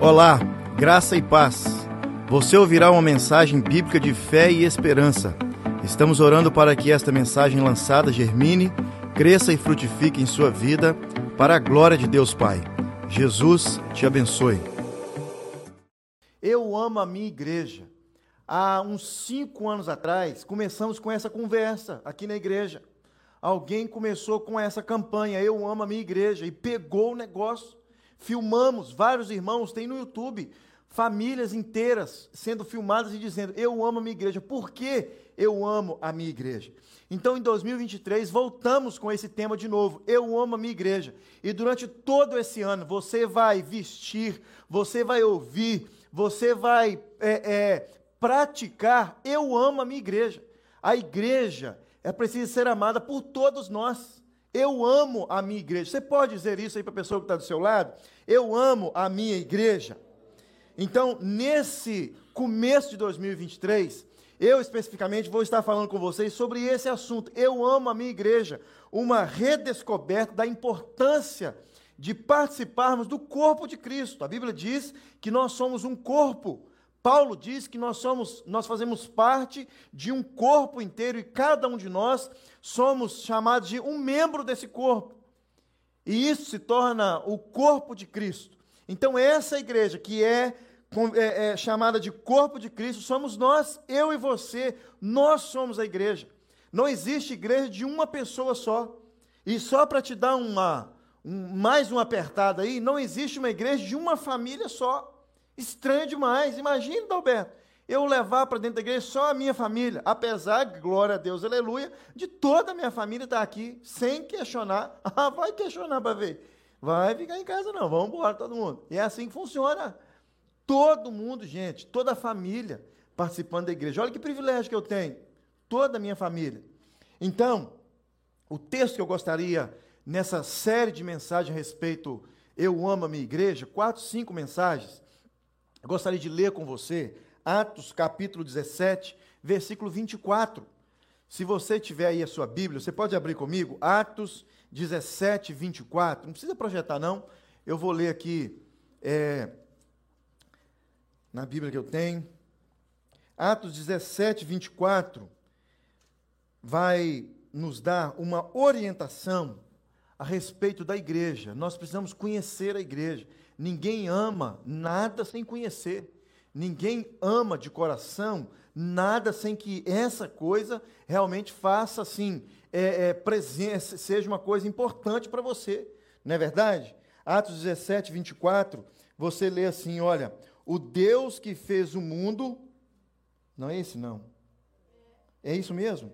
Olá, graça e paz. Você ouvirá uma mensagem bíblica de fé e esperança. Estamos orando para que esta mensagem lançada germine, cresça e frutifique em sua vida, para a glória de Deus Pai. Jesus te abençoe. Eu amo a minha igreja. Há uns cinco anos atrás, começamos com essa conversa aqui na igreja. Alguém começou com essa campanha, Eu amo a minha igreja, e pegou o negócio. Filmamos, vários irmãos, tem no YouTube, famílias inteiras sendo filmadas e dizendo: Eu amo a minha igreja. Por que eu amo a minha igreja? Então, em 2023, voltamos com esse tema de novo. Eu amo a minha igreja. E durante todo esse ano, você vai vestir, você vai ouvir, você vai é, é, praticar. Eu amo a minha igreja. A igreja é preciso ser amada por todos nós. Eu amo a minha igreja. Você pode dizer isso aí para a pessoa que está do seu lado? Eu amo a minha igreja. Então, nesse começo de 2023, eu especificamente vou estar falando com vocês sobre esse assunto. Eu amo a minha igreja. Uma redescoberta da importância de participarmos do corpo de Cristo. A Bíblia diz que nós somos um corpo. Paulo diz que nós somos, nós fazemos parte de um corpo inteiro e cada um de nós somos chamados de um membro desse corpo. E isso se torna o corpo de Cristo. Então, essa igreja que é, é, é chamada de corpo de Cristo, somos nós, eu e você, nós somos a igreja. Não existe igreja de uma pessoa só. E só para te dar uma, um, mais uma apertada aí, não existe uma igreja de uma família só. Estranho demais. Imagina, Alberto, eu levar para dentro da igreja só a minha família. Apesar, glória a Deus, aleluia, de toda a minha família estar tá aqui, sem questionar. Ah, vai questionar para ver. Vai ficar em casa não, vamos embora todo mundo. E é assim que funciona. Todo mundo, gente, toda a família participando da igreja. Olha que privilégio que eu tenho. Toda a minha família. Então, o texto que eu gostaria nessa série de mensagens a respeito Eu amo a minha igreja, quatro, cinco mensagens, eu gostaria de ler com você Atos capítulo 17, versículo 24. Se você tiver aí a sua Bíblia, você pode abrir comigo, Atos 17, 24. Não precisa projetar, não. Eu vou ler aqui é, na Bíblia que eu tenho. Atos 17, 24 vai nos dar uma orientação a respeito da igreja. Nós precisamos conhecer a igreja. Ninguém ama nada sem conhecer. Ninguém ama de coração nada sem que essa coisa realmente faça assim, é, é, presença, seja uma coisa importante para você. Não é verdade? Atos 17, 24, você lê assim: olha, o Deus que fez o mundo. Não é esse, não. É isso mesmo?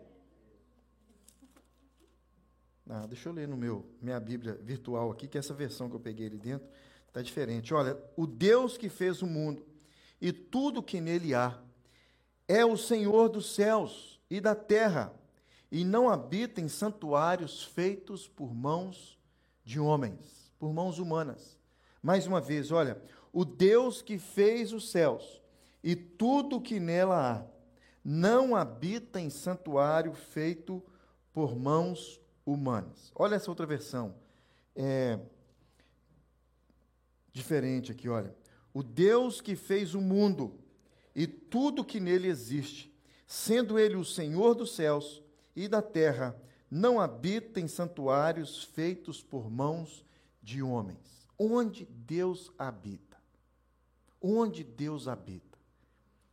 Ah, deixa eu ler no meu minha Bíblia virtual aqui, que é essa versão que eu peguei ali dentro Está diferente. Olha, o Deus que fez o mundo e tudo que nele há é o Senhor dos céus e da terra e não habita em santuários feitos por mãos de homens, por mãos humanas. Mais uma vez, olha, o Deus que fez os céus e tudo que nela há não habita em santuário feito por mãos humanas. Olha essa outra versão. É, diferente aqui, olha. O Deus que fez o mundo e tudo que nele existe, sendo ele o Senhor dos céus e da terra, não habita em santuários feitos por mãos de homens. Onde Deus habita? Onde Deus habita?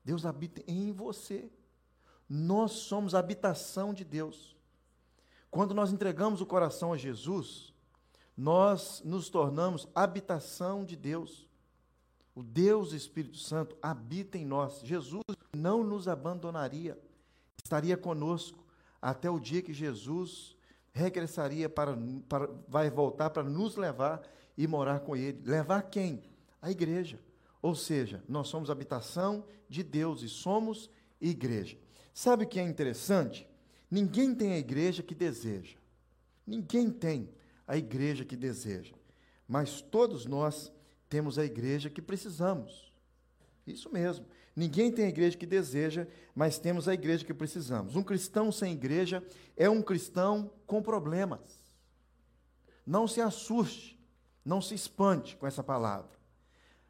Deus habita em você. Nós somos a habitação de Deus. Quando nós entregamos o coração a Jesus, nós nos tornamos habitação de Deus. O Deus Espírito Santo habita em nós. Jesus não nos abandonaria, estaria conosco até o dia que Jesus regressaria para, para vai voltar para nos levar e morar com Ele. Levar quem? A igreja. Ou seja, nós somos habitação de Deus e somos igreja. Sabe o que é interessante? Ninguém tem a igreja que deseja. Ninguém tem a igreja que deseja, mas todos nós temos a igreja que precisamos. Isso mesmo. Ninguém tem a igreja que deseja, mas temos a igreja que precisamos. Um cristão sem igreja é um cristão com problemas. Não se assuste, não se espante com essa palavra.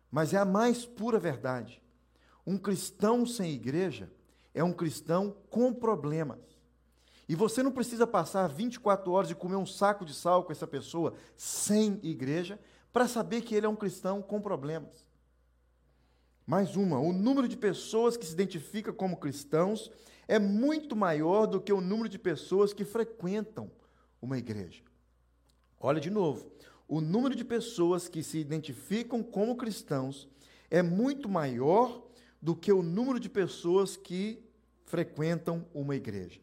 mas é a mais pura verdade. Um cristão sem igreja é um cristão com problemas. E você não precisa passar 24 horas e comer um saco de sal com essa pessoa sem igreja para saber que ele é um cristão com problemas. Mais uma, o número de pessoas que se identificam como cristãos é muito maior do que o número de pessoas que frequentam uma igreja. Olha de novo, o número de pessoas que se identificam como cristãos é muito maior do que o número de pessoas que frequentam uma igreja.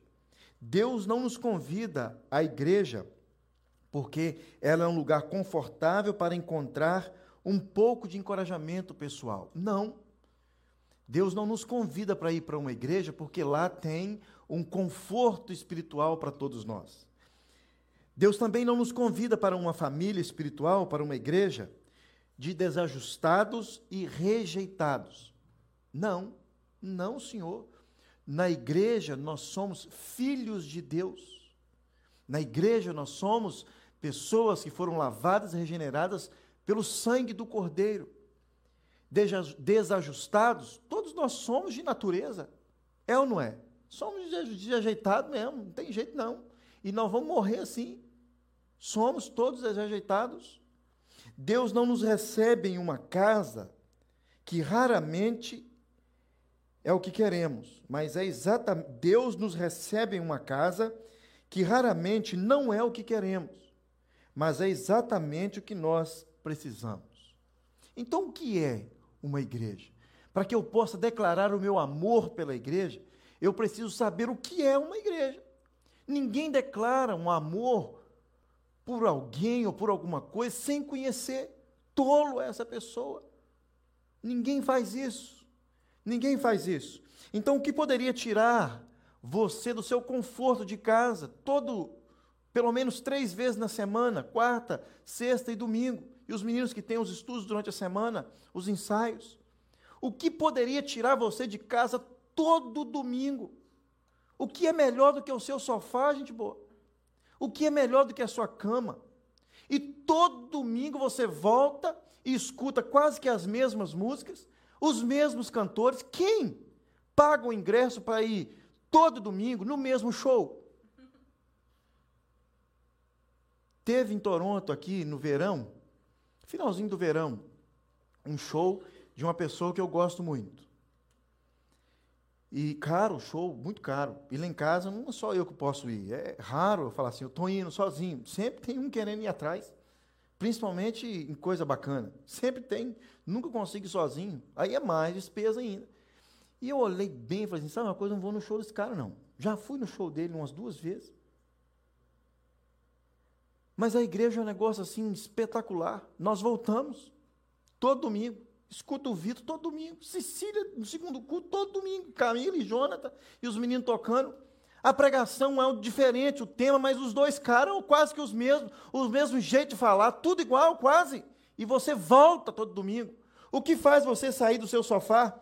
Deus não nos convida à igreja porque ela é um lugar confortável para encontrar um pouco de encorajamento pessoal. Não. Deus não nos convida para ir para uma igreja porque lá tem um conforto espiritual para todos nós. Deus também não nos convida para uma família espiritual, para uma igreja de desajustados e rejeitados. Não, não, Senhor. Na igreja nós somos filhos de Deus. Na igreja nós somos pessoas que foram lavadas e regeneradas pelo sangue do Cordeiro. Desajustados, todos nós somos de natureza. É ou não é? Somos desajeitados mesmo, não tem jeito não. E nós vamos morrer assim. Somos todos desajeitados. Deus não nos recebe em uma casa que raramente é o que queremos, mas é exatamente Deus nos recebe em uma casa que raramente não é o que queremos, mas é exatamente o que nós precisamos. Então, o que é uma igreja? Para que eu possa declarar o meu amor pela igreja, eu preciso saber o que é uma igreja. Ninguém declara um amor por alguém ou por alguma coisa sem conhecer. Tolo é essa pessoa. Ninguém faz isso. Ninguém faz isso. Então, o que poderia tirar você do seu conforto de casa, todo, pelo menos três vezes na semana, quarta, sexta e domingo, e os meninos que têm os estudos durante a semana, os ensaios? O que poderia tirar você de casa todo domingo? O que é melhor do que o seu sofá, gente boa? O que é melhor do que a sua cama? E todo domingo você volta e escuta quase que as mesmas músicas, os mesmos cantores, quem paga o ingresso para ir todo domingo no mesmo show? Teve em Toronto aqui no verão, finalzinho do verão, um show de uma pessoa que eu gosto muito. E caro, show, muito caro. E lá em casa não é só eu que posso ir. É raro eu falar assim, eu estou indo sozinho. Sempre tem um querendo ir atrás. Principalmente em coisa bacana. Sempre tem, nunca consigo ir sozinho. Aí é mais despesa ainda. E eu olhei bem e falei assim: sabe uma coisa, não vou no show desse cara, não. Já fui no show dele umas duas vezes. Mas a igreja é um negócio assim espetacular. Nós voltamos todo domingo. Escuta o Vitor todo domingo. Cecília no segundo culto todo domingo. Camila e Jonathan e os meninos tocando. A pregação é diferente, o tema, mas os dois caras quase que os mesmos, os mesmos jeitos de falar, tudo igual, quase. E você volta todo domingo. O que faz você sair do seu sofá?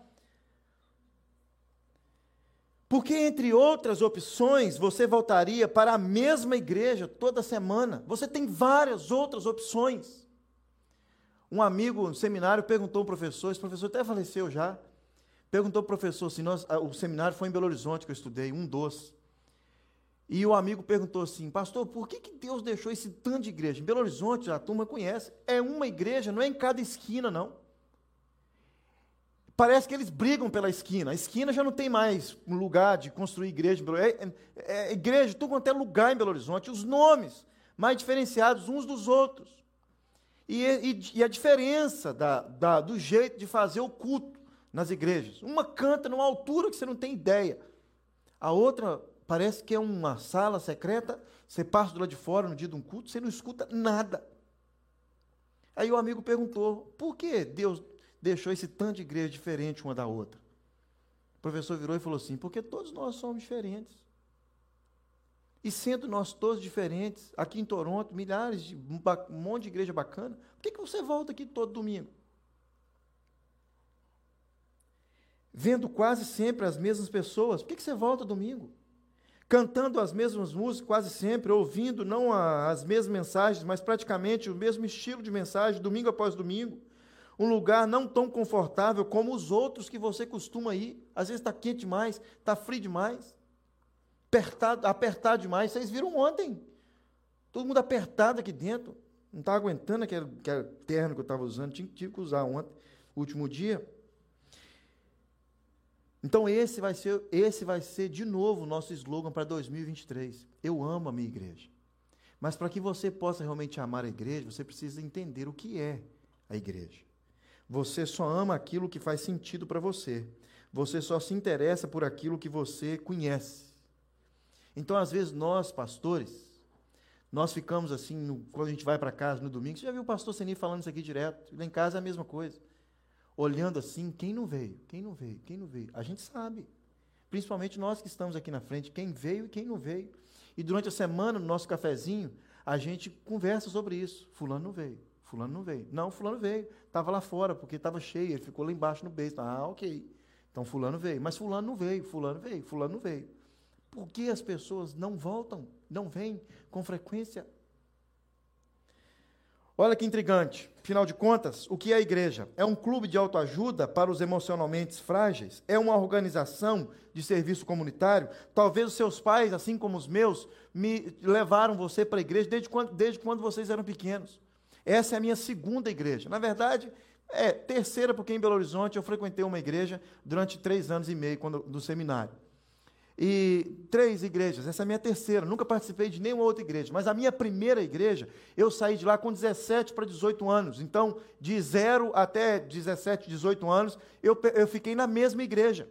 Porque, entre outras opções, você voltaria para a mesma igreja toda semana. Você tem várias outras opções. Um amigo no seminário perguntou ao professor, esse professor até faleceu já, perguntou ao professor se nós, o seminário foi em Belo Horizonte que eu estudei, um dos. E o amigo perguntou assim, pastor, por que, que Deus deixou esse tanto de igreja? Em Belo Horizonte, a turma conhece, é uma igreja, não é em cada esquina, não. Parece que eles brigam pela esquina. A esquina já não tem mais um lugar de construir igreja. É, é, é igreja, tudo quanto é lugar em Belo Horizonte. Os nomes mais diferenciados uns dos outros. E, e, e a diferença da, da, do jeito de fazer o culto nas igrejas. Uma canta numa altura que você não tem ideia. A outra Parece que é uma sala secreta, você passa do lado de fora no dia de um culto, você não escuta nada. Aí o amigo perguntou: por que Deus deixou esse tanto de igreja diferente uma da outra? O professor virou e falou assim: porque todos nós somos diferentes. E sendo nós todos diferentes, aqui em Toronto, milhares de um monte de igreja bacana, por que, que você volta aqui todo domingo? Vendo quase sempre as mesmas pessoas, por que, que você volta domingo? Cantando as mesmas músicas quase sempre, ouvindo não as mesmas mensagens, mas praticamente o mesmo estilo de mensagem, domingo após domingo. Um lugar não tão confortável como os outros que você costuma ir. Às vezes está quente demais, está frio demais, apertado, apertado demais. Vocês viram ontem. Todo mundo apertado aqui dentro. Não estava aguentando aquele, aquele terno que eu estava usando. Tive, tive que usar ontem, último dia. Então esse vai ser, esse vai ser de novo o nosso slogan para 2023. Eu amo a minha igreja. Mas para que você possa realmente amar a igreja, você precisa entender o que é a igreja. Você só ama aquilo que faz sentido para você. Você só se interessa por aquilo que você conhece. Então, às vezes, nós, pastores, nós ficamos assim, no, quando a gente vai para casa no domingo, você já viu o pastor Seni falando isso aqui direto? Lá em casa é a mesma coisa. Olhando assim, quem não veio? Quem não veio? Quem não veio? A gente sabe. Principalmente nós que estamos aqui na frente, quem veio e quem não veio. E durante a semana, no nosso cafezinho, a gente conversa sobre isso. Fulano não veio, fulano não veio. Não, fulano veio. Estava lá fora, porque estava cheio, ele ficou lá embaixo no beijo. Ah, ok. Então fulano veio. Mas fulano não veio, fulano veio, fulano não veio. Por que as pessoas não voltam, não vêm com frequência? Olha que intrigante. Afinal de contas, o que é a igreja? É um clube de autoajuda para os emocionalmente frágeis? É uma organização de serviço comunitário? Talvez os seus pais, assim como os meus, me levaram você para a igreja desde quando, desde quando vocês eram pequenos. Essa é a minha segunda igreja. Na verdade, é terceira, porque em Belo Horizonte eu frequentei uma igreja durante três anos e meio quando, do seminário e três igrejas. Essa é a minha terceira. Nunca participei de nenhuma outra igreja. Mas a minha primeira igreja, eu saí de lá com 17 para 18 anos. Então, de 0 até 17, 18 anos, eu, eu fiquei na mesma igreja.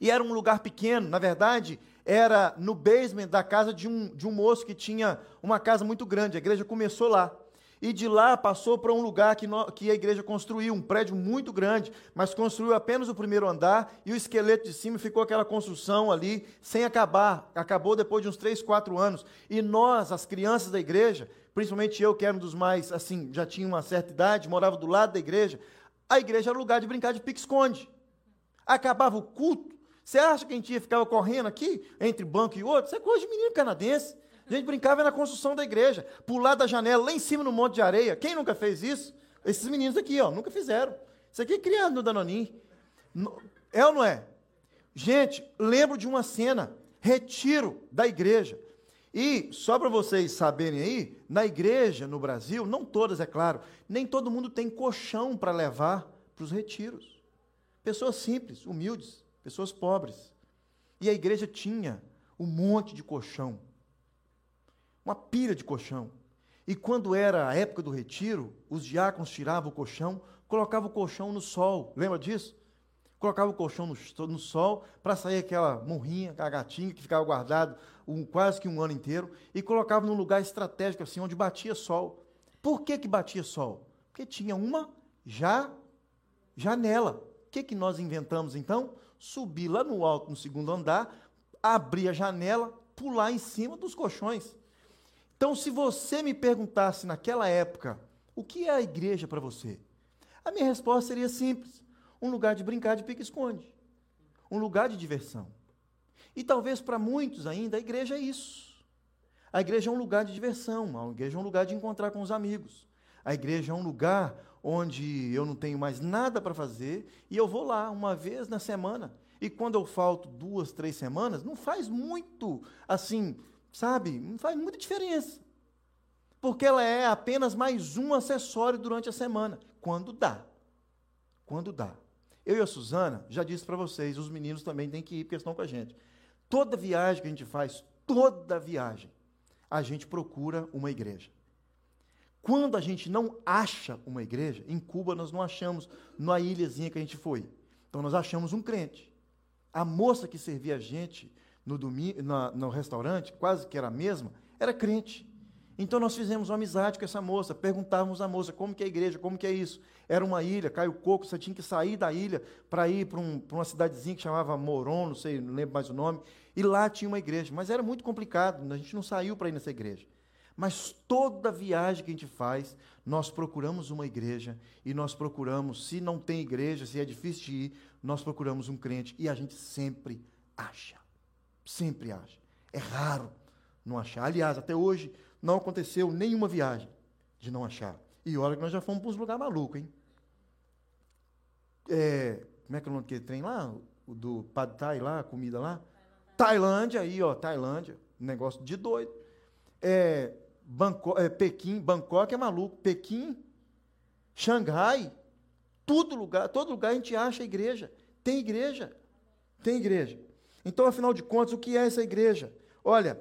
E era um lugar pequeno, na verdade, era no basement da casa de um, de um moço que tinha uma casa muito grande. A igreja começou lá e de lá passou para um lugar que, no, que a igreja construiu, um prédio muito grande, mas construiu apenas o primeiro andar e o esqueleto de cima ficou aquela construção ali sem acabar. Acabou depois de uns 3, 4 anos. E nós, as crianças da igreja, principalmente eu, que era um dos mais, assim, já tinha uma certa idade, morava do lado da igreja, a igreja era lugar de brincar de pique-esconde. Acabava o culto, você acha que a gente ia ficar correndo aqui, entre banco e outro? Isso é coisa de menino canadense. A gente brincava na construção da igreja, pular da janela lá em cima no monte de areia. Quem nunca fez isso? Esses meninos aqui, ó, nunca fizeram. Isso aqui é criado no Danonim. É ou não é? Gente, lembro de uma cena, retiro da igreja. E, só para vocês saberem aí, na igreja no Brasil, não todas, é claro, nem todo mundo tem colchão para levar para os retiros. Pessoas simples, humildes, pessoas pobres. E a igreja tinha um monte de colchão uma pilha de colchão. E quando era a época do retiro, os diáconos tiravam o colchão, colocavam o colchão no sol. Lembra disso? Colocava o colchão no, no sol para sair aquela morrinha, aquela gatinha que ficava guardado um, quase que um ano inteiro, e colocava num lugar estratégico assim, onde batia sol. Por que, que batia sol? Porque tinha uma já janela. O que, que nós inventamos então? Subir lá no alto, no segundo andar, abrir a janela, pular em cima dos colchões. Então, se você me perguntasse naquela época, o que é a igreja para você? A minha resposta seria simples: um lugar de brincar de pique-esconde, um lugar de diversão. E talvez para muitos ainda a igreja é isso. A igreja é um lugar de diversão, a igreja é um lugar de encontrar com os amigos. A igreja é um lugar onde eu não tenho mais nada para fazer e eu vou lá uma vez na semana. E quando eu falto duas, três semanas, não faz muito assim Sabe? Não faz muita diferença. Porque ela é apenas mais um acessório durante a semana. Quando dá. Quando dá. Eu e a Suzana, já disse para vocês, os meninos também têm que ir, porque estão com a gente. Toda viagem que a gente faz, toda viagem, a gente procura uma igreja. Quando a gente não acha uma igreja, em Cuba nós não achamos na ilhazinha que a gente foi. Então nós achamos um crente. A moça que servia a gente no, domingo, na, no restaurante, quase que era a mesma, era crente. Então nós fizemos uma amizade com essa moça, perguntávamos à moça como que é a igreja, como que é isso. Era uma ilha, Caio Coco, você tinha que sair da ilha para ir para um, uma cidadezinha que chamava Moron, não sei, não lembro mais o nome, e lá tinha uma igreja, mas era muito complicado, a gente não saiu para ir nessa igreja. Mas toda viagem que a gente faz, nós procuramos uma igreja e nós procuramos, se não tem igreja, se é difícil de ir, nós procuramos um crente e a gente sempre acha. Sempre acha. É raro não achar. Aliás, até hoje não aconteceu nenhuma viagem de não achar. E olha que nós já fomos para uns lugares malucos, hein? é, como é que é o nome daquele trem lá? O do Pad Thai lá, comida lá? Tailândia, aí, ó, Tailândia. Negócio de doido. É, Bangkok, é, Pequim, Bangkok é maluco. Pequim, Xangai, tudo lugar, todo lugar a gente acha igreja. Tem igreja. Tem igreja. Então, afinal de contas, o que é essa igreja? Olha,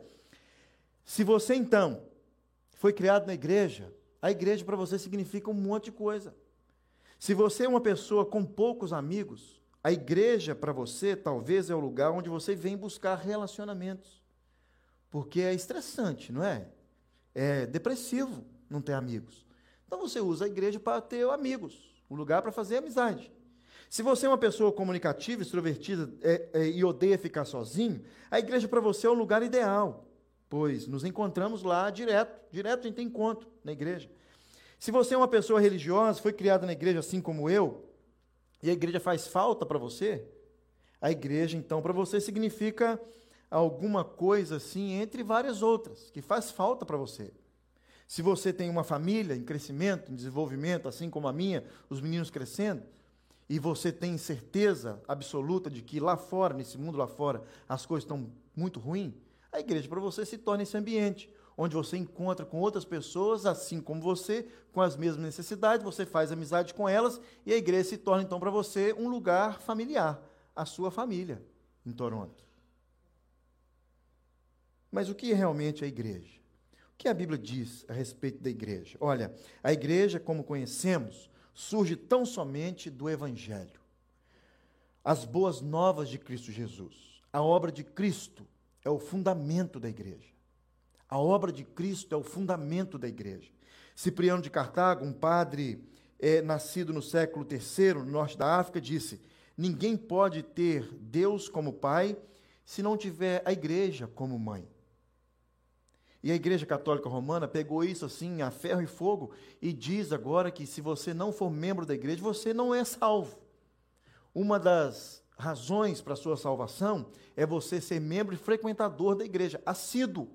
se você então foi criado na igreja, a igreja para você significa um monte de coisa. Se você é uma pessoa com poucos amigos, a igreja para você talvez é o lugar onde você vem buscar relacionamentos. Porque é estressante, não é? É depressivo não ter amigos. Então você usa a igreja para ter amigos, um lugar para fazer amizade. Se você é uma pessoa comunicativa, extrovertida é, é, e odeia ficar sozinho, a igreja para você é o lugar ideal, pois nos encontramos lá direto, direto a gente tem encontro na igreja. Se você é uma pessoa religiosa, foi criada na igreja assim como eu, e a igreja faz falta para você, a igreja então para você significa alguma coisa assim entre várias outras, que faz falta para você. Se você tem uma família em crescimento, em desenvolvimento, assim como a minha, os meninos crescendo, e você tem certeza absoluta de que lá fora, nesse mundo lá fora, as coisas estão muito ruins, a igreja para você se torna esse ambiente onde você encontra com outras pessoas, assim como você, com as mesmas necessidades, você faz amizade com elas e a igreja se torna então para você um lugar familiar, a sua família em Toronto. Mas o que é realmente a igreja? O que a Bíblia diz a respeito da igreja? Olha, a igreja, como conhecemos, surge tão somente do Evangelho. As boas novas de Cristo Jesus. A obra de Cristo é o fundamento da igreja. A obra de Cristo é o fundamento da igreja. Cipriano de Cartago, um padre é, nascido no século III, no norte da África, disse: Ninguém pode ter Deus como pai se não tiver a igreja como mãe. E a Igreja Católica Romana pegou isso assim, a ferro e fogo, e diz agora que se você não for membro da igreja, você não é salvo. Uma das razões para a sua salvação é você ser membro e frequentador da igreja, assíduo.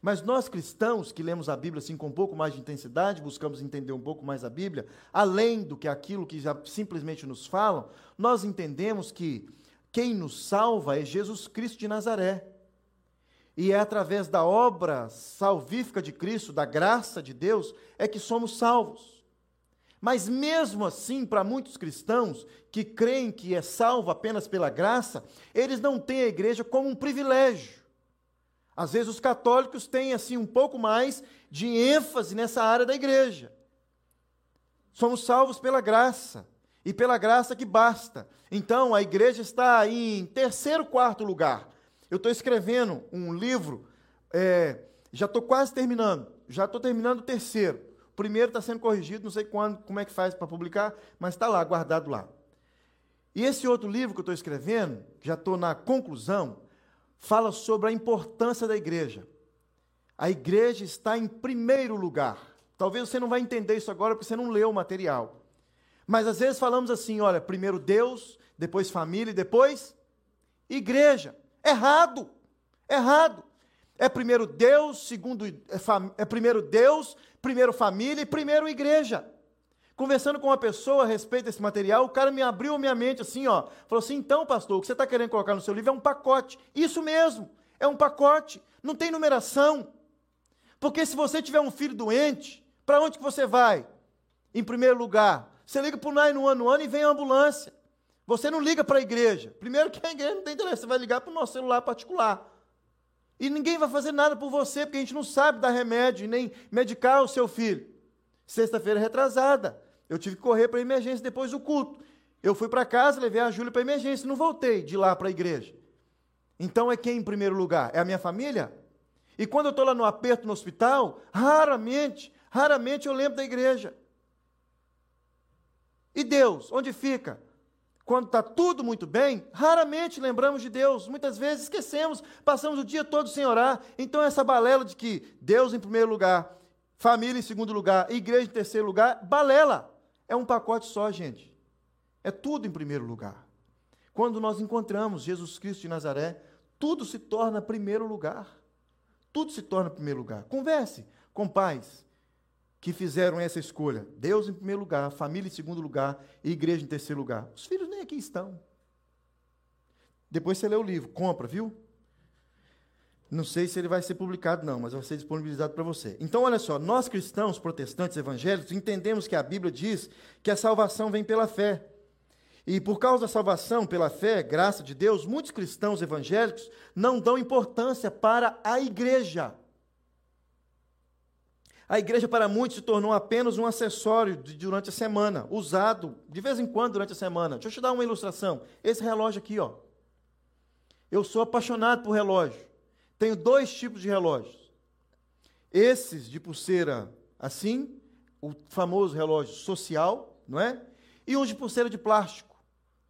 Mas nós cristãos que lemos a Bíblia assim com um pouco mais de intensidade, buscamos entender um pouco mais a Bíblia, além do que aquilo que já simplesmente nos falam, nós entendemos que quem nos salva é Jesus Cristo de Nazaré. E é através da obra salvífica de Cristo, da graça de Deus, é que somos salvos. Mas mesmo assim, para muitos cristãos que creem que é salvo apenas pela graça, eles não têm a igreja como um privilégio. Às vezes os católicos têm assim um pouco mais de ênfase nessa área da igreja. Somos salvos pela graça e pela graça que basta. Então a igreja está em terceiro, quarto lugar. Eu estou escrevendo um livro, é, já estou quase terminando, já estou terminando o terceiro. O primeiro está sendo corrigido, não sei quando, como é que faz para publicar, mas está lá, guardado lá. E esse outro livro que eu estou escrevendo, já estou na conclusão, fala sobre a importância da igreja. A igreja está em primeiro lugar. Talvez você não vai entender isso agora porque você não leu o material. Mas às vezes falamos assim, olha, primeiro Deus, depois família e depois igreja. Errado. Errado. É primeiro Deus, segundo é, é primeiro Deus, primeiro família e primeiro igreja. Conversando com uma pessoa a respeito desse material, o cara me abriu minha mente assim, ó. Falou assim: então, pastor, o que você está querendo colocar no seu livro é um pacote. Isso mesmo, é um pacote. Não tem numeração. Porque se você tiver um filho doente, para onde que você vai? Em primeiro lugar, você liga para o 911 e vem a ambulância. Você não liga para a igreja. Primeiro que a igreja não tem interesse, você vai ligar para o nosso celular particular. E ninguém vai fazer nada por você, porque a gente não sabe dar remédio, nem medicar o seu filho. Sexta-feira retrasada, eu tive que correr para a emergência depois do culto. Eu fui para casa, levei a Júlia para a emergência, não voltei de lá para a igreja. Então é quem em primeiro lugar? É a minha família? E quando eu estou lá no aperto no hospital, raramente, raramente eu lembro da igreja. E Deus, onde fica? Quando está tudo muito bem, raramente lembramos de Deus. Muitas vezes esquecemos, passamos o dia todo sem orar. Então, essa balela de que Deus em primeiro lugar, família em segundo lugar, igreja em terceiro lugar, balela. É um pacote só, gente. É tudo em primeiro lugar. Quando nós encontramos Jesus Cristo de Nazaré, tudo se torna primeiro lugar. Tudo se torna primeiro lugar. Converse com pais que fizeram essa escolha? Deus em primeiro lugar, família em segundo lugar e igreja em terceiro lugar. Os filhos nem aqui estão. Depois você lê o livro, compra, viu? Não sei se ele vai ser publicado, não, mas vai ser disponibilizado para você. Então, olha só, nós cristãos, protestantes, evangélicos, entendemos que a Bíblia diz que a salvação vem pela fé. E por causa da salvação pela fé, graça de Deus, muitos cristãos evangélicos não dão importância para a igreja. A igreja, para muitos, se tornou apenas um acessório de, durante a semana, usado de vez em quando durante a semana. Deixa eu te dar uma ilustração. Esse relógio aqui, ó. Eu sou apaixonado por relógio. Tenho dois tipos de relógios. Esses de pulseira assim, o famoso relógio social, não é? E uns de pulseira de plástico.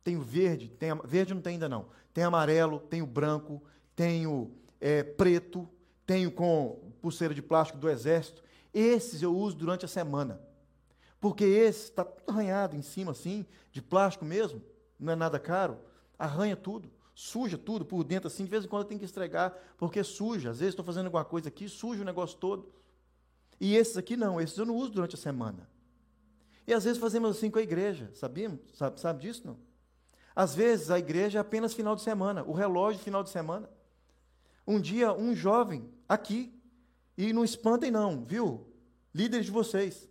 Tenho verde, tem, verde não tem ainda não. Tem amarelo, tenho branco, tenho é, preto, tenho com pulseira de plástico do exército. Esses eu uso durante a semana. Porque esse está tudo arranhado em cima assim, de plástico mesmo, não é nada caro, arranha tudo suja tudo por dentro, assim, de vez em quando tenho que estregar, porque suja. Às vezes estou fazendo alguma coisa aqui, suja o negócio todo. E esses aqui não, esses eu não uso durante a semana. E às vezes fazemos assim com a igreja, sabíamos? Sabe, sabe disso não? Às vezes a igreja é apenas final de semana, o relógio final de semana. Um dia, um jovem aqui, e não espantem não, viu? Líderes de vocês,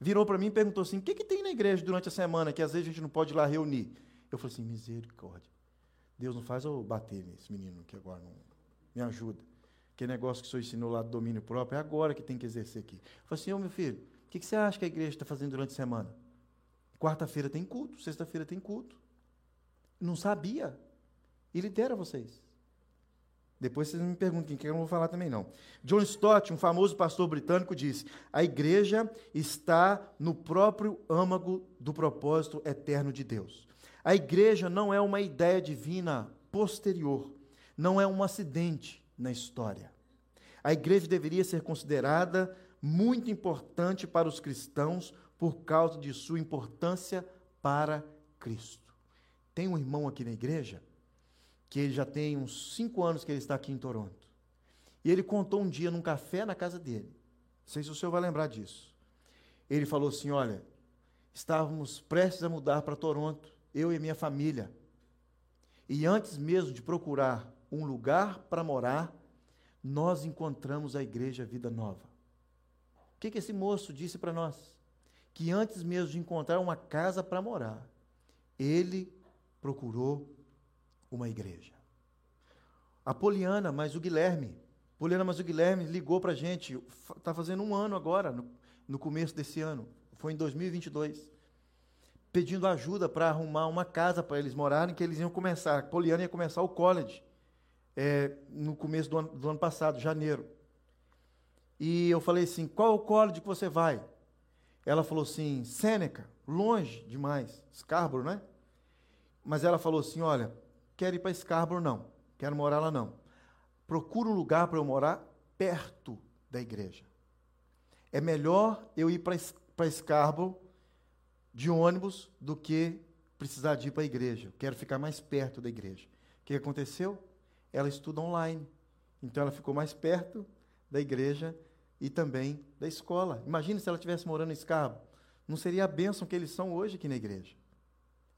virou para mim e perguntou assim: o que, que tem na igreja durante a semana que às vezes a gente não pode ir lá reunir? Eu falei assim: misericórdia. Deus não faz eu bater nesse menino que agora não me ajuda. Que negócio que o senhor ensinou lá do domínio próprio, é agora que tem que exercer aqui. Eu falei assim, ô meu filho, o que, que você acha que a igreja está fazendo durante a semana? Quarta-feira tem culto, sexta-feira tem culto. Não sabia. E lidera vocês. Depois vocês me perguntam quem eu não vou falar também não. John Stott, um famoso pastor britânico, disse: a igreja está no próprio âmago do propósito eterno de Deus. A igreja não é uma ideia divina posterior, não é um acidente na história. A igreja deveria ser considerada muito importante para os cristãos por causa de sua importância para Cristo. Tem um irmão aqui na igreja que ele já tem uns cinco anos que ele está aqui em Toronto. E ele contou um dia num café na casa dele. Não sei se o senhor vai lembrar disso. Ele falou assim: Olha, estávamos prestes a mudar para Toronto eu e minha família. E antes mesmo de procurar um lugar para morar, nós encontramos a igreja Vida Nova. O que, que esse moço disse para nós? Que antes mesmo de encontrar uma casa para morar, ele procurou uma igreja. A Poliana, mas o Guilherme, Poliana, mas o Guilherme ligou para a gente, está fazendo um ano agora, no, no começo desse ano, foi em 2022 pedindo ajuda para arrumar uma casa para eles morarem, que eles iam começar. A Poliana ia começar o college é, no começo do ano, do ano passado, janeiro. E eu falei assim: qual o college que você vai? Ela falou assim: Sêneca, longe demais, Scarborough, né? Mas ela falou assim: olha, quero ir para Scarborough, não, quero morar lá, não. Procura um lugar para eu morar perto da igreja. É melhor eu ir para Scarborough de ônibus do que precisar de ir para a igreja. quero ficar mais perto da igreja. O que aconteceu? Ela estuda online. Então ela ficou mais perto da igreja e também da escola. Imagine se ela estivesse morando em Escabo. Não seria a bênção que eles são hoje aqui na igreja.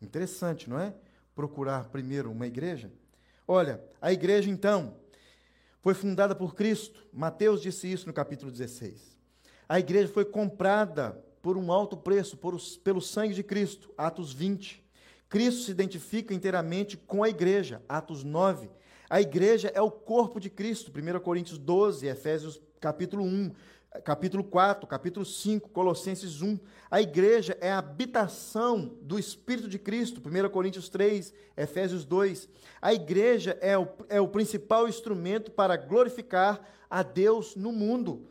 Interessante, não é? Procurar primeiro uma igreja. Olha, a igreja então foi fundada por Cristo. Mateus disse isso no capítulo 16. A igreja foi comprada por um alto preço, por os, pelo sangue de Cristo. Atos 20. Cristo se identifica inteiramente com a igreja. Atos 9. A igreja é o corpo de Cristo. 1 Coríntios 12, Efésios capítulo 1, capítulo 4, capítulo 5, Colossenses 1. A igreja é a habitação do Espírito de Cristo. 1 Coríntios 3, Efésios 2. A igreja é o, é o principal instrumento para glorificar a Deus no mundo.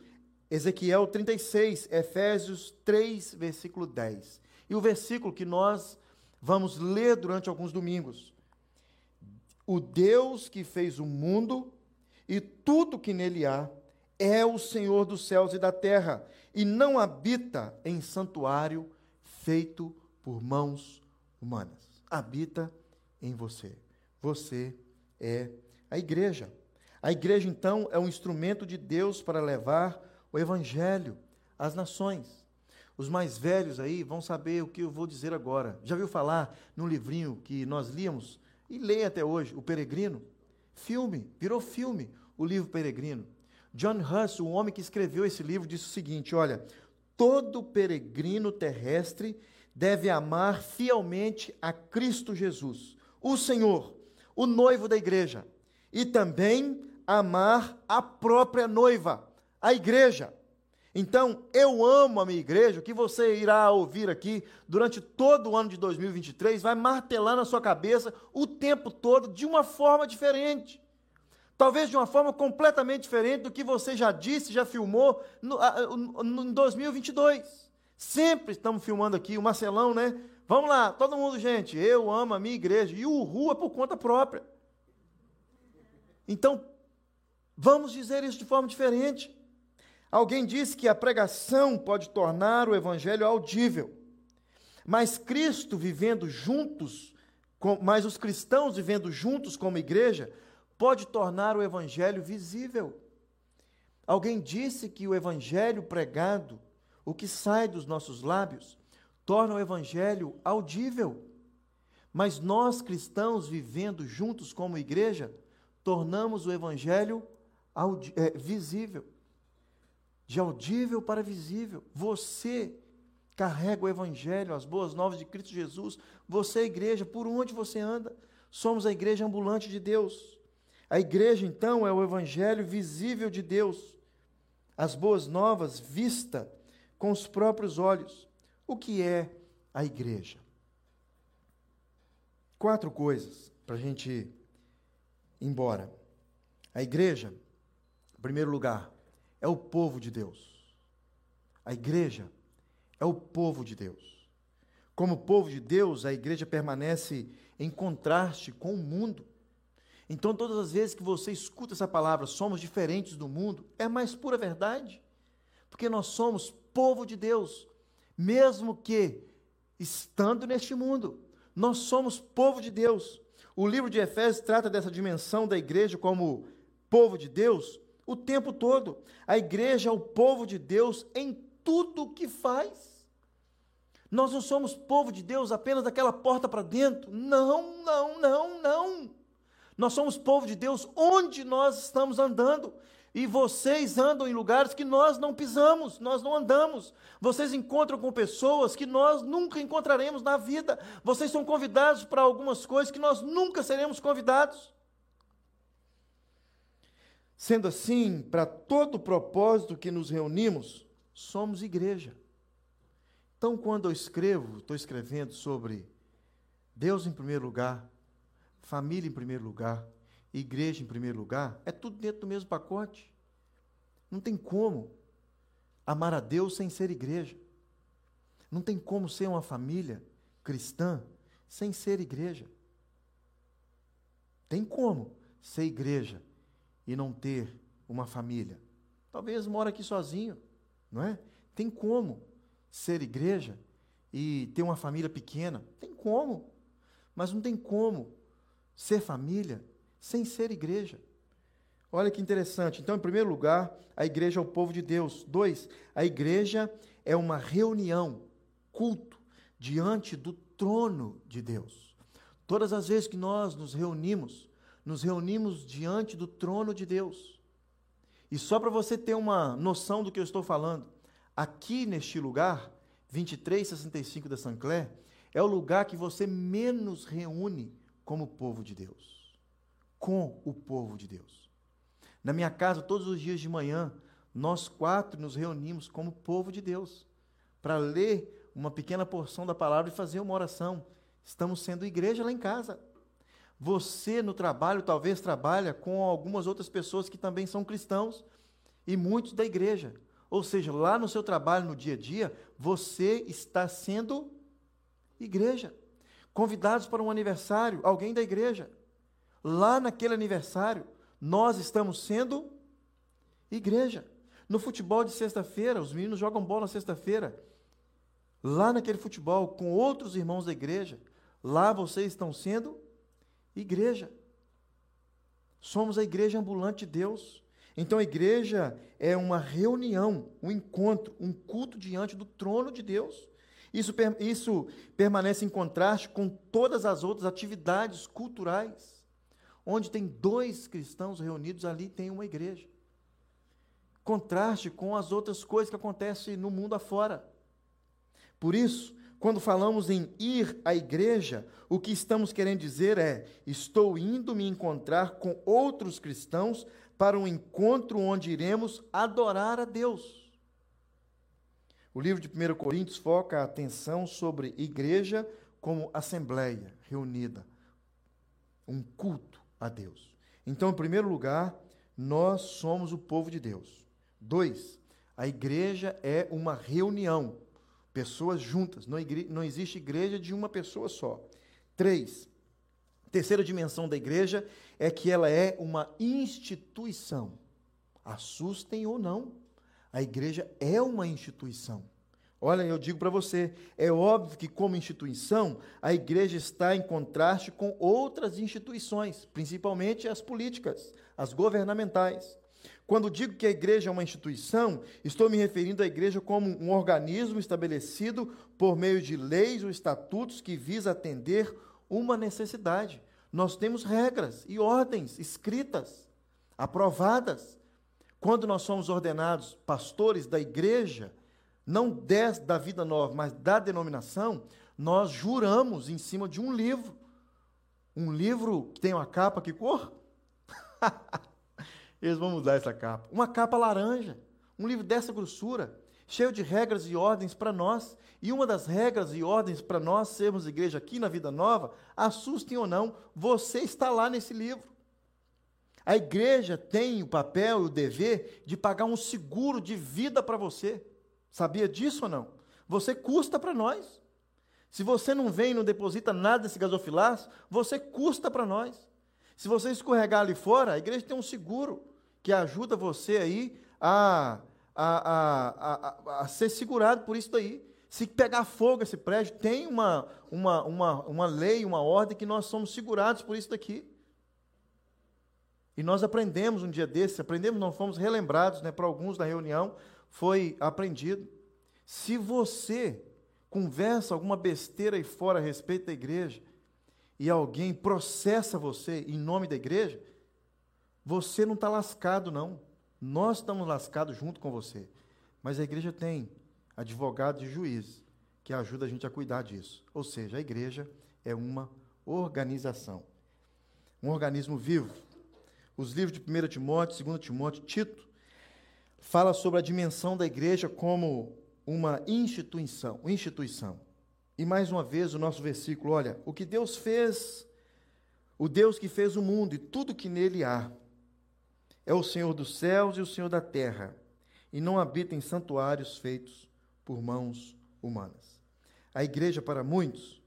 Ezequiel 36, Efésios 3, versículo 10. E o versículo que nós vamos ler durante alguns domingos. O Deus que fez o mundo e tudo que nele há é o Senhor dos céus e da terra, e não habita em santuário feito por mãos humanas. Habita em você. Você é a igreja. A igreja, então, é um instrumento de Deus para levar o Evangelho as nações. Os mais velhos aí vão saber o que eu vou dizer agora. Já viu falar num livrinho que nós líamos e lê até hoje, O Peregrino? Filme, virou filme, o livro Peregrino. John Huss, o homem que escreveu esse livro, disse o seguinte: olha, todo peregrino terrestre deve amar fielmente a Cristo Jesus, o Senhor, o noivo da igreja, e também amar a própria noiva, a igreja. Então, eu amo a minha igreja, o que você irá ouvir aqui durante todo o ano de 2023 vai martelar na sua cabeça o tempo todo de uma forma diferente. Talvez de uma forma completamente diferente do que você já disse, já filmou no 2022. Sempre estamos filmando aqui, o Marcelão, né? Vamos lá, todo mundo, gente, eu amo a minha igreja. E o rua por conta própria. Então, vamos dizer isso de forma diferente. Alguém disse que a pregação pode tornar o evangelho audível. Mas Cristo vivendo juntos, com, mas os cristãos vivendo juntos como igreja, pode tornar o evangelho visível. Alguém disse que o evangelho pregado, o que sai dos nossos lábios, torna o evangelho audível. Mas nós cristãos vivendo juntos como igreja, tornamos o evangelho é, visível. De audível para visível. Você carrega o evangelho, as boas novas de Cristo Jesus. Você é igreja, por onde você anda? Somos a igreja ambulante de Deus. A igreja, então, é o evangelho visível de Deus, as boas novas vista com os próprios olhos. O que é a igreja? Quatro coisas para a gente ir embora. A igreja, em primeiro lugar, é o povo de Deus. A igreja é o povo de Deus. Como povo de Deus, a igreja permanece em contraste com o mundo. Então, todas as vezes que você escuta essa palavra, somos diferentes do mundo, é mais pura verdade. Porque nós somos povo de Deus, mesmo que estando neste mundo, nós somos povo de Deus. O livro de Efésios trata dessa dimensão da igreja como povo de Deus o tempo todo. A igreja é o povo de Deus em tudo o que faz. Nós não somos povo de Deus apenas daquela porta para dentro. Não, não, não, não. Nós somos povo de Deus onde nós estamos andando. E vocês andam em lugares que nós não pisamos, nós não andamos. Vocês encontram com pessoas que nós nunca encontraremos na vida. Vocês são convidados para algumas coisas que nós nunca seremos convidados. Sendo assim, para todo o propósito que nos reunimos, somos igreja. Então, quando eu escrevo, estou escrevendo sobre Deus em primeiro lugar, família em primeiro lugar, igreja em primeiro lugar, é tudo dentro do mesmo pacote. Não tem como amar a Deus sem ser igreja. Não tem como ser uma família cristã sem ser igreja. Tem como ser igreja e não ter uma família. Talvez mora aqui sozinho, não é? Tem como ser igreja e ter uma família pequena? Tem como. Mas não tem como ser família sem ser igreja. Olha que interessante. Então, em primeiro lugar, a igreja é o povo de Deus. Dois, a igreja é uma reunião, culto, diante do trono de Deus. Todas as vezes que nós nos reunimos, nos reunimos diante do trono de Deus. E só para você ter uma noção do que eu estou falando, aqui neste lugar, 2365 da Sancler, é o lugar que você menos reúne como povo de Deus, com o povo de Deus. Na minha casa, todos os dias de manhã, nós quatro nos reunimos como povo de Deus, para ler uma pequena porção da palavra e fazer uma oração. Estamos sendo igreja lá em casa. Você no trabalho talvez trabalha com algumas outras pessoas que também são cristãos e muitos da igreja. Ou seja, lá no seu trabalho, no dia a dia, você está sendo igreja convidados para um aniversário, alguém da igreja. Lá naquele aniversário, nós estamos sendo igreja. No futebol de sexta-feira, os meninos jogam bola na sexta-feira. Lá naquele futebol, com outros irmãos da igreja, lá vocês estão sendo igreja. Somos a igreja ambulante de Deus. Então a igreja é uma reunião, um encontro, um culto diante do trono de Deus. Isso, isso permanece em contraste com todas as outras atividades culturais. Onde tem dois cristãos reunidos, ali tem uma igreja. Contraste com as outras coisas que acontecem no mundo afora. Por isso, quando falamos em ir à igreja, o que estamos querendo dizer é: estou indo me encontrar com outros cristãos para um encontro onde iremos adorar a Deus. O livro de 1 Coríntios foca a atenção sobre igreja como assembleia reunida, um culto a Deus. Então, em primeiro lugar, nós somos o povo de Deus. Dois, a igreja é uma reunião Pessoas juntas. Não, não existe igreja de uma pessoa só. Três. Terceira dimensão da igreja é que ela é uma instituição. Assustem ou não, a igreja é uma instituição. Olha, eu digo para você, é óbvio que, como instituição, a igreja está em contraste com outras instituições, principalmente as políticas, as governamentais. Quando digo que a igreja é uma instituição, estou me referindo à igreja como um organismo estabelecido por meio de leis ou estatutos que visa atender uma necessidade. Nós temos regras e ordens escritas, aprovadas. Quando nós somos ordenados pastores da igreja, não des, da vida nova, mas da denominação, nós juramos em cima de um livro. Um livro que tem uma capa que cor? Eles vão mudar essa capa. Uma capa laranja, um livro dessa grossura, cheio de regras e ordens para nós. E uma das regras e ordens para nós sermos igreja aqui na Vida Nova, assustem ou não, você está lá nesse livro. A igreja tem o papel e o dever de pagar um seguro de vida para você. Sabia disso ou não? Você custa para nós. Se você não vem e não deposita nada desse gasofilaço, você custa para nós. Se você escorregar ali fora, a igreja tem um seguro que ajuda você aí a, a, a, a, ser segurado por isso daí. Se pegar fogo esse prédio, tem uma, uma, uma, uma lei, uma ordem que nós somos segurados por isso daqui. E nós aprendemos um dia desse, aprendemos, não fomos relembrados, né, para alguns da reunião, foi aprendido. Se você conversa alguma besteira aí fora a respeito da igreja, e alguém processa você em nome da igreja, você não está lascado, não. Nós estamos lascados junto com você. Mas a igreja tem advogados e juízes que ajudam a gente a cuidar disso. Ou seja, a igreja é uma organização, um organismo vivo. Os livros de 1 Timóteo, 2 Timóteo, Tito, fala sobre a dimensão da igreja como uma instituição, instituição. E mais uma vez o nosso versículo, olha, o que Deus fez, o Deus que fez o mundo e tudo que nele há, é o Senhor dos céus e o Senhor da terra, e não habita em santuários feitos por mãos humanas. A igreja, para muitos,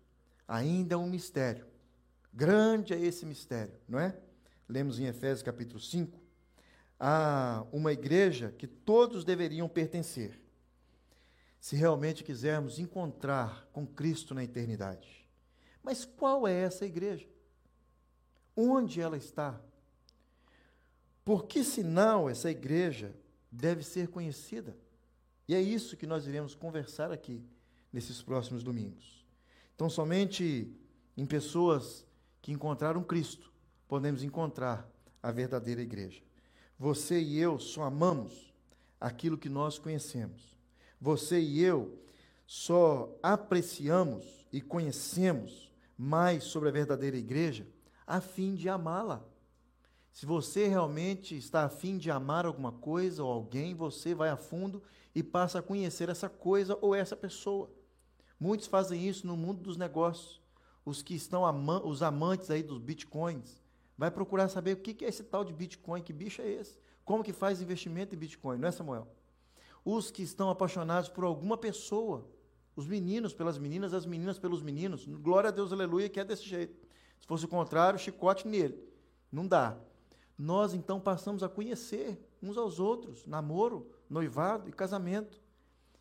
ainda é um mistério. Grande é esse mistério, não é? Lemos em Efésios capítulo 5. Há uma igreja que todos deveriam pertencer, se realmente quisermos encontrar com Cristo na eternidade. Mas qual é essa igreja? Onde ela está? Por que sinal essa igreja deve ser conhecida? E é isso que nós iremos conversar aqui nesses próximos domingos. Então, somente em pessoas que encontraram Cristo podemos encontrar a verdadeira igreja. Você e eu só amamos aquilo que nós conhecemos. Você e eu só apreciamos e conhecemos mais sobre a verdadeira igreja a fim de amá-la. Se você realmente está afim de amar alguma coisa ou alguém, você vai a fundo e passa a conhecer essa coisa ou essa pessoa. Muitos fazem isso no mundo dos negócios. Os que estão ama os amantes aí dos bitcoins, vai procurar saber o que é esse tal de bitcoin, que bicho é esse? Como que faz investimento em bitcoin, não é Samuel? Os que estão apaixonados por alguma pessoa, os meninos pelas meninas, as meninas pelos meninos, glória a Deus, aleluia, que é desse jeito. Se fosse o contrário, chicote nele. Não dá nós então passamos a conhecer uns aos outros, namoro, noivado e casamento.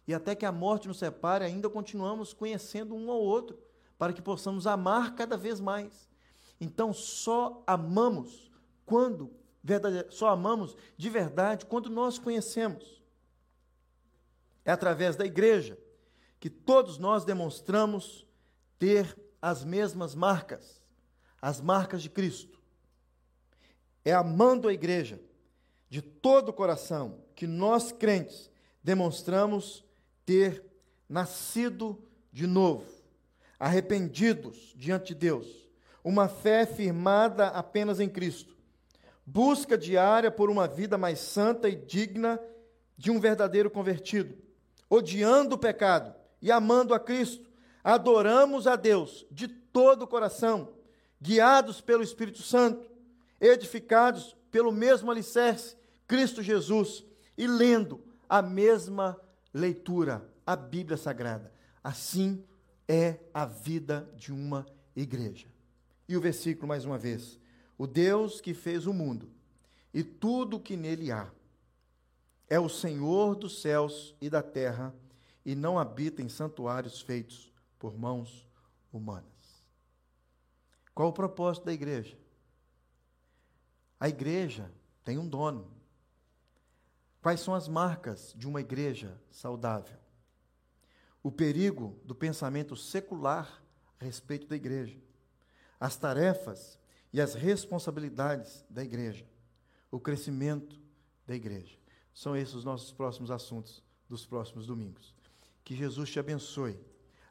E até que a morte nos separe, ainda continuamos conhecendo um ao outro, para que possamos amar cada vez mais. Então, só amamos quando verdade, só amamos de verdade quando nós conhecemos. É através da igreja que todos nós demonstramos ter as mesmas marcas, as marcas de Cristo. É amando a igreja de todo o coração que nós crentes demonstramos ter nascido de novo, arrependidos diante de Deus, uma fé firmada apenas em Cristo, busca diária por uma vida mais santa e digna de um verdadeiro convertido, odiando o pecado e amando a Cristo, adoramos a Deus de todo o coração, guiados pelo Espírito Santo, edificados pelo mesmo alicerce, Cristo Jesus, e lendo a mesma leitura, a Bíblia Sagrada. Assim é a vida de uma igreja. E o versículo mais uma vez: O Deus que fez o mundo e tudo o que nele há é o Senhor dos céus e da terra e não habita em santuários feitos por mãos humanas. Qual o propósito da igreja? A igreja tem um dono. Quais são as marcas de uma igreja saudável? O perigo do pensamento secular a respeito da igreja. As tarefas e as responsabilidades da igreja. O crescimento da igreja. São esses os nossos próximos assuntos dos próximos domingos. Que Jesus te abençoe